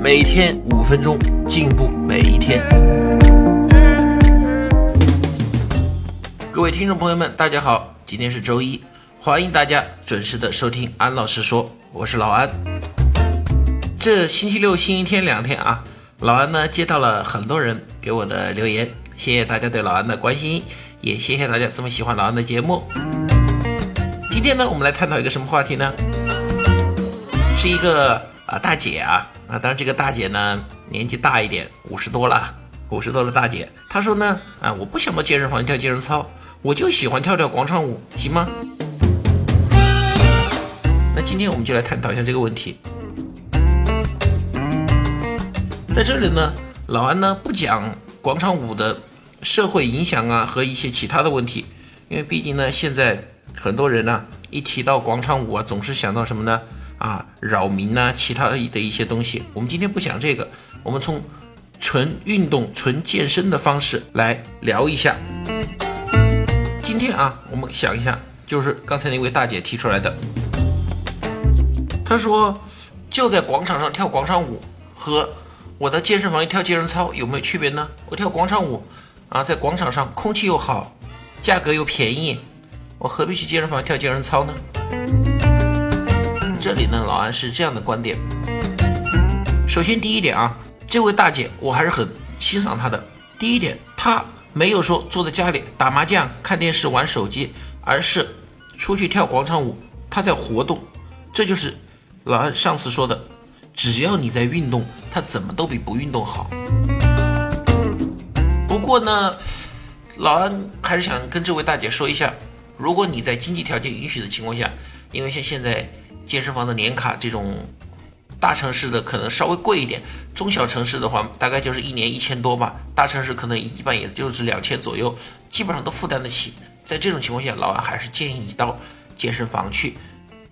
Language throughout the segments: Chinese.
每天五分钟，进步每一天。各位听众朋友们，大家好，今天是周一，欢迎大家准时的收听安老师说，我是老安。这星期六、星期天两天啊，老安呢接到了很多人给我的留言，谢谢大家对老安的关心，也谢谢大家这么喜欢老安的节目。今天呢，我们来探讨一个什么话题呢？是一个啊大姐啊啊，当然这个大姐呢年纪大一点，五十多了，五十多的大姐，她说呢啊，我不想到健身房跳健身操，我就喜欢跳跳广场舞，行吗？那今天我们就来探讨一下这个问题。在这里呢，老安呢不讲广场舞的社会影响啊和一些其他的问题，因为毕竟呢现在很多人呢一提到广场舞啊，总是想到什么呢？啊，扰民呐，其他的一些东西，我们今天不讲这个，我们从纯运动、纯健身的方式来聊一下。今天啊，我们想一下，就是刚才那位大姐提出来的，她说就在广场上跳广场舞，和我在健身房里跳健身操有没有区别呢？我跳广场舞啊，在广场上空气又好，价格又便宜，我何必去健身房跳健身操呢？这里呢，老安是这样的观点。首先，第一点啊，这位大姐我还是很欣赏她的。第一点，她没有说坐在家里打麻将、看电视、玩手机，而是出去跳广场舞，她在活动。这就是老安上次说的，只要你在运动，她怎么都比不运动好。不过呢，老安还是想跟这位大姐说一下，如果你在经济条件允许的情况下，因为像现在。健身房的年卡，这种大城市的可能稍微贵一点，中小城市的话大概就是一年一千多吧，大城市可能一般也就是两千左右，基本上都负担得起。在这种情况下，老安还是建议你到健身房去。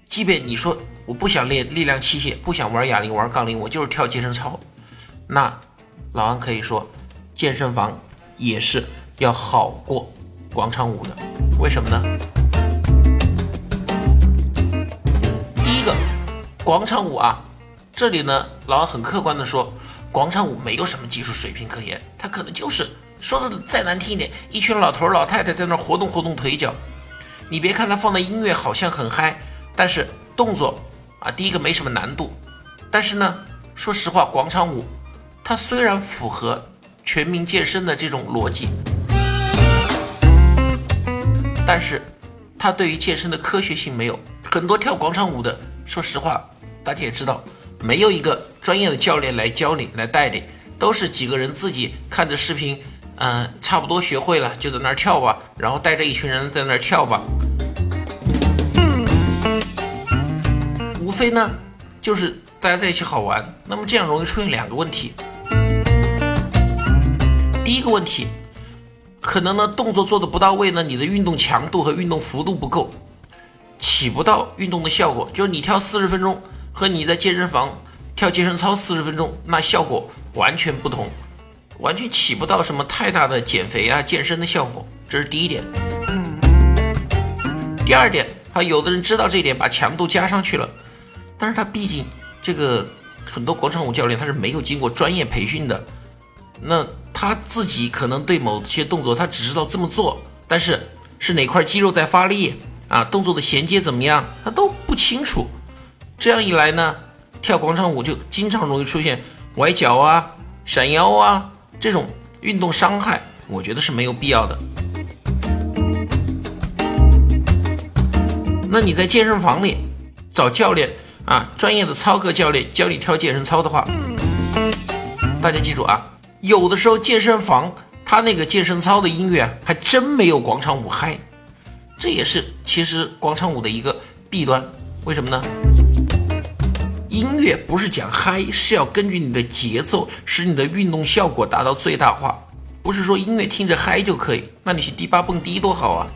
即便你说我不想练力量器械，不想玩哑铃、玩杠铃，我就是跳健身操，那老安可以说，健身房也是要好过广场舞的。为什么呢？广场舞啊，这里呢，老王很客观的说，广场舞没有什么技术水平可言，它可能就是说的再难听一点，一群老头老太太在那活动活动腿脚。你别看他放的音乐好像很嗨，但是动作啊，第一个没什么难度，但是呢，说实话，广场舞它虽然符合全民健身的这种逻辑，但是它对于健身的科学性没有很多跳广场舞的，说实话。大家也知道，没有一个专业的教练来教你、来带你，都是几个人自己看着视频，嗯，差不多学会了就在那儿跳吧，然后带着一群人在那儿跳吧。无非呢，就是大家在一起好玩。那么这样容易出现两个问题。第一个问题，可能呢动作做的不到位呢，你的运动强度和运动幅度不够，起不到运动的效果。就是你跳四十分钟。和你在健身房跳健身操四十分钟，那效果完全不同，完全起不到什么太大的减肥啊、健身的效果。这是第一点。第二点，啊，有的人知道这一点，把强度加上去了，但是他毕竟这个很多广场舞教练他是没有经过专业培训的，那他自己可能对某些动作他只知道这么做，但是是哪块肌肉在发力啊，动作的衔接怎么样，他都不清楚。这样一来呢，跳广场舞就经常容易出现崴脚啊、闪腰啊这种运动伤害，我觉得是没有必要的。那你在健身房里找教练啊，专业的操课教练教你跳健身操的话，大家记住啊，有的时候健身房他那个健身操的音乐还真没有广场舞嗨，这也是其实广场舞的一个弊端。为什么呢？音乐不是讲嗨，是要根据你的节奏，使你的运动效果达到最大化。不是说音乐听着嗨就可以，那你去迪吧蹦迪多好啊！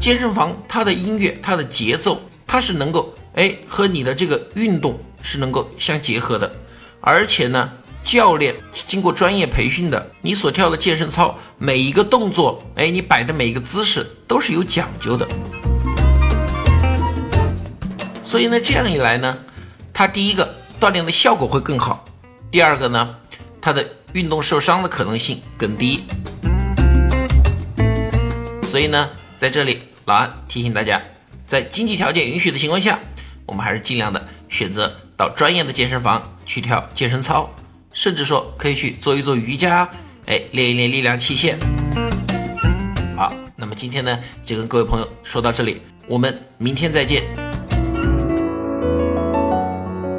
健身房它的音乐，它的节奏，它是能够哎和你的这个运动是能够相结合的，而且呢，教练是经过专业培训的，你所跳的健身操每一个动作，哎，你摆的每一个姿势都是有讲究的。所以呢，这样一来呢，它第一个锻炼的效果会更好，第二个呢，它的运动受伤的可能性更低。所以呢，在这里老安提醒大家，在经济条件允许的情况下，我们还是尽量的选择到专业的健身房去跳健身操，甚至说可以去做一做瑜伽，哎，练一练力量器械。好，那么今天呢，就跟各位朋友说到这里，我们明天再见。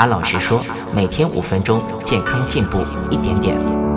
安老师说，每天五分钟，健康进步一点点。